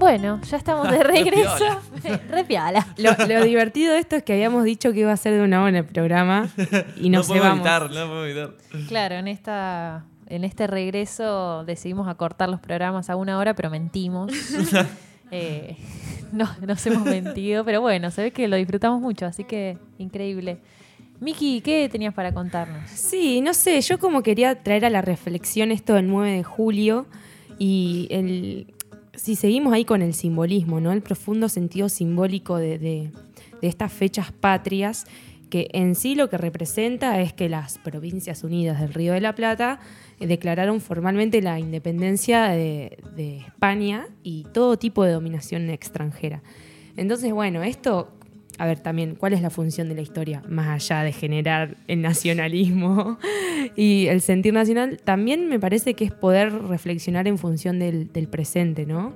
Bueno, ya estamos de regreso. Re piola. Lo, lo divertido de esto es que habíamos dicho que iba a ser de una hora el programa y nos no puedo llevamos. evitar, no puedo evitar. Claro, en esta en este regreso decidimos acortar los programas a una hora, pero mentimos. Eh, no, nos hemos mentido, pero bueno, se ve que lo disfrutamos mucho, así que increíble. Miki, ¿qué tenías para contarnos? Sí, no sé, yo como quería traer a la reflexión esto del 9 de julio y el, si seguimos ahí con el simbolismo, ¿no? El profundo sentido simbólico de, estas fechas patrias, que en sí lo que representa es que las Provincias Unidas del Río de la Plata eh, declararon formalmente la independencia de, de España y todo tipo de dominación extranjera. Entonces, bueno, esto, a ver también, ¿cuál es la función de la historia? Más allá de generar el nacionalismo y el sentir nacional, también me parece que es poder reflexionar en función del, presente, ¿no?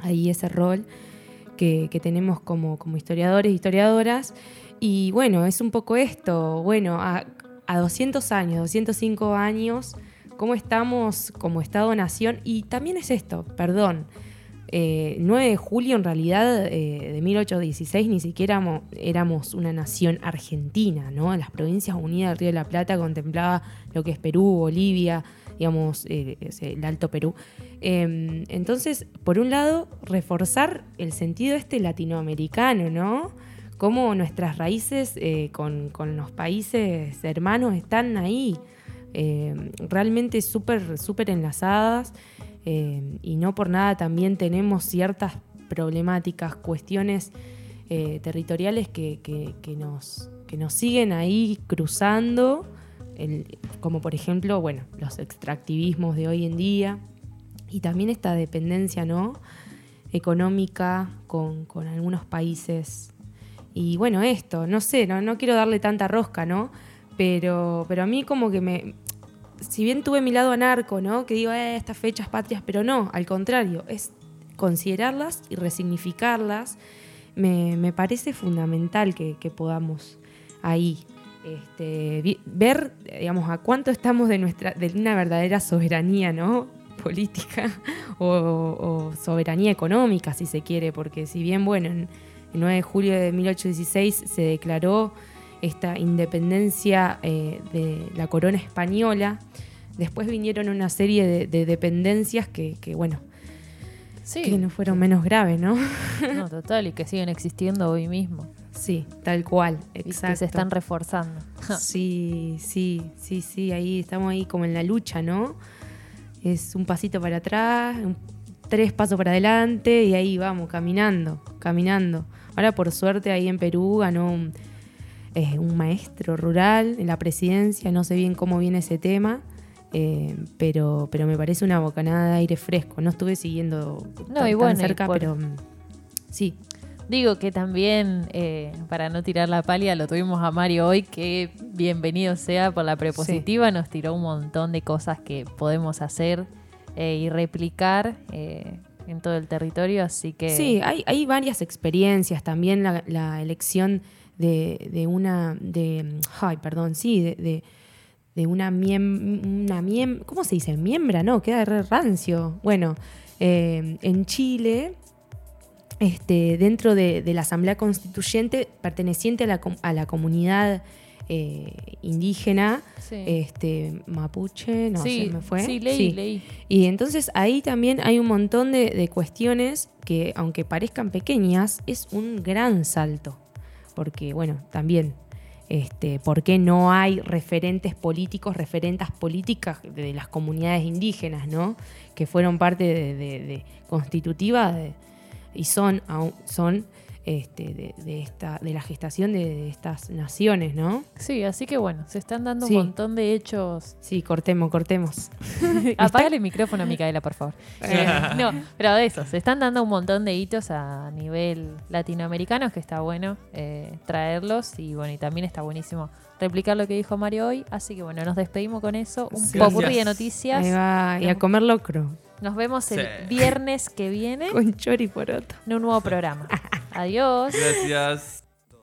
Ahí ese rol que, tenemos como, como historiadores historiadoras. Y bueno, es un poco esto, bueno, a, a 200 años, 205 años, ¿cómo estamos como Estado-Nación? Y también es esto, perdón, eh, 9 de julio en realidad eh, de 1816 ni siquiera mo- éramos una nación argentina, ¿no? Las Provincias Unidas del Río de la Plata contemplaba lo que es Perú, Bolivia, digamos, eh, el Alto Perú. Eh, entonces, por un lado, reforzar el sentido este latinoamericano, ¿no? Cómo nuestras raíces eh, con, los países hermanos están ahí, eh, realmente súper, súper enlazadas. Eh, y no por nada también tenemos ciertas problemáticas, cuestiones eh, territoriales que, que- nos, que nos siguen ahí cruzando, el- como por ejemplo, bueno, los extractivismos de hoy en día y también esta dependencia ¿no? económica con, con algunos países. Y bueno, esto, no sé, no, no quiero darle tanta rosca, ¿no? Pero, pero a mí como que me, si bien tuve mi lado anarco, ¿no? Que digo, eh, estas fechas patrias, pero no, al contrario, es considerarlas y resignificarlas. Me, me parece fundamental que, podamos ahí este, ver, digamos, a cuánto estamos de nuestra, de una verdadera soberanía, ¿no? política o, o soberanía económica, si se quiere, porque si bien, bueno, en el 9 de julio de 1816 se declaró esta independencia eh, de la corona española. Después vinieron una serie de, de dependencias que, que, bueno, Sí, que no fueron menos graves, ¿no? no, total, y que siguen existiendo hoy mismo. Sí, tal cual, Y que exacto. se están reforzando. Sí, sí, sí, sí, ahí estamos ahí como en la lucha, ¿no? Es un pasito para atrás, un- tres pasos para adelante y ahí vamos, caminando, caminando. Ahora por suerte ahí en Perú ganó un, eh, un maestro rural en la presidencia, no sé bien cómo viene ese tema, eh, pero, pero me parece una bocanada de aire fresco. No estuve siguiendo No, tan, y tan bueno, y cerca, por- pero mm, sí, Digo que también, eh, para no tirar la palia, lo tuvimos a Mario hoy, que bienvenido sea por la prepositiva, nos tiró un montón de cosas que podemos hacer eh, y replicar eh, en todo el territorio, así que... Sí, hay, hay varias experiencias. También la, la elección de, de una. de Ay, perdón, sí, de, de, de una miem, una miem- ¿Cómo se dice? Miembra, no, queda re rancio. Bueno, eh, en Chile. Este, dentro de, de la Asamblea Constituyente, perteneciente a la, a la comunidad eh, indígena, Sí. este, mapuche, no sí, se me fue. sí, leí, leí. Y entonces ahí también hay un montón de, de cuestiones que, aunque parezcan pequeñas, es un gran salto. Porque, bueno, también, este, ¿por qué no hay referentes políticos, referentas políticas de las comunidades indígenas, ¿no? Que fueron parte de, de- constitutiva y son, son este, de, de esta, de la gestación de, de estas naciones, ¿no? Sí, así que bueno, se están dando Sí. un montón de hechos. Sí, cortemos, cortemos. Apágale el micrófono a Micaela, por favor. Eh, no, pero de eso, se están dando un montón de hitos a nivel latinoamericano, que está bueno eh, traerlos y bueno, y también está buenísimo replicar lo que dijo Mario hoy. Así que bueno, nos despedimos con eso. Un popurrí de noticias. Ahí va, y a comer locro, Nos vemos el Sí. viernes que viene con chori poroto. en un nuevo programa. Adiós. Gracias.